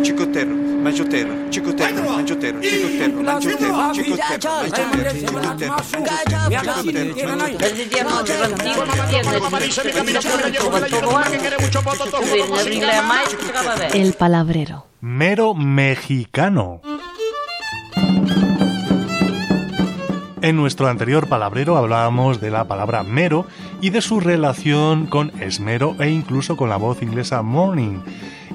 Chicotero, mangiotero, chicotero, mangiotero, chicotero, mangiotero, chicotero, mangiotero, El palabrero. Mero mexicano. En nuestro anterior palabrero hablábamos de la palabra mero y de su relación con esmero e incluso con la voz inglesa morning.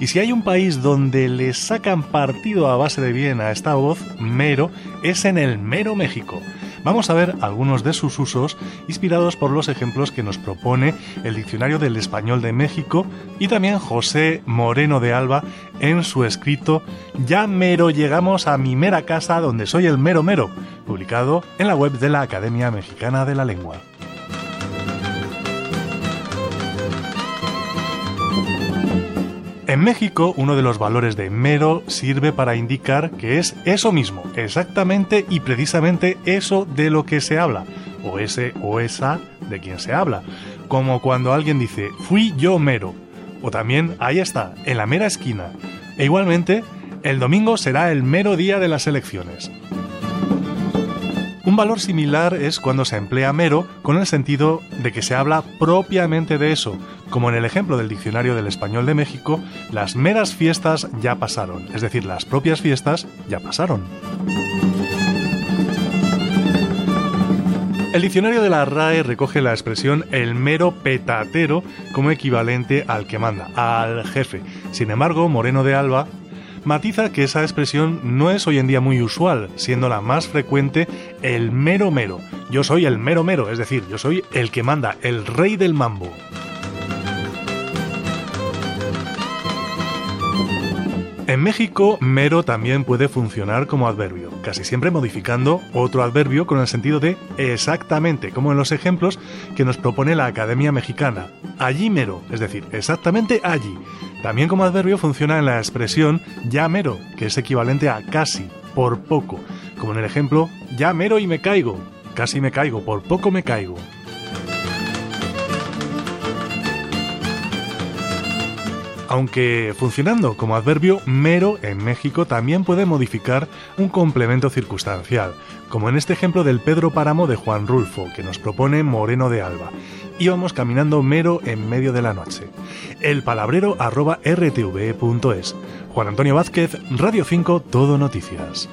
Y si hay un país donde le sacan partido a base de bien a esta voz, mero, es en el mero México. Vamos a ver algunos de sus usos inspirados por los ejemplos que nos propone el Diccionario del Español de México y también José Moreno de Alba en su escrito Ya mero llegamos a mi mera casa donde soy el mero mero, publicado en la web de la Academia Mexicana de la Lengua. En México, uno de los valores de mero sirve para indicar que es eso mismo, exactamente y precisamente eso de lo que se habla, o ese o esa de quien se habla, como cuando alguien dice fui yo mero, o también ahí está, en la mera esquina, e igualmente, el domingo será el mero día de las elecciones. Un valor similar es cuando se emplea mero con el sentido de que se habla propiamente de eso, como en el ejemplo del Diccionario del Español de México, las meras fiestas ya pasaron, es decir, las propias fiestas ya pasaron. El diccionario de la RAE recoge la expresión el mero petatero como equivalente al que manda, al jefe. Sin embargo, Moreno de Alba matiza que esa expresión no es hoy en día muy usual, siendo la más frecuente el mero mero. Yo soy el mero mero, es decir, yo soy el que manda, el rey del mambo. En México, mero también puede funcionar como adverbio, casi siempre modificando otro adverbio con el sentido de exactamente, como en los ejemplos que nos propone la Academia Mexicana. Allí mero, es decir, exactamente allí. También como adverbio funciona en la expresión ya mero, que es equivalente a casi, por poco, como en el ejemplo ya mero y me caigo, casi me caigo, por poco me caigo. Aunque funcionando como adverbio, mero en México también puede modificar un complemento circunstancial, como en este ejemplo del Pedro Páramo de Juan Rulfo, que nos propone Moreno de Alba. Íbamos caminando mero en medio de la noche. El palabrero arroba rtv.es. Juan Antonio Vázquez, Radio 5, Todo Noticias.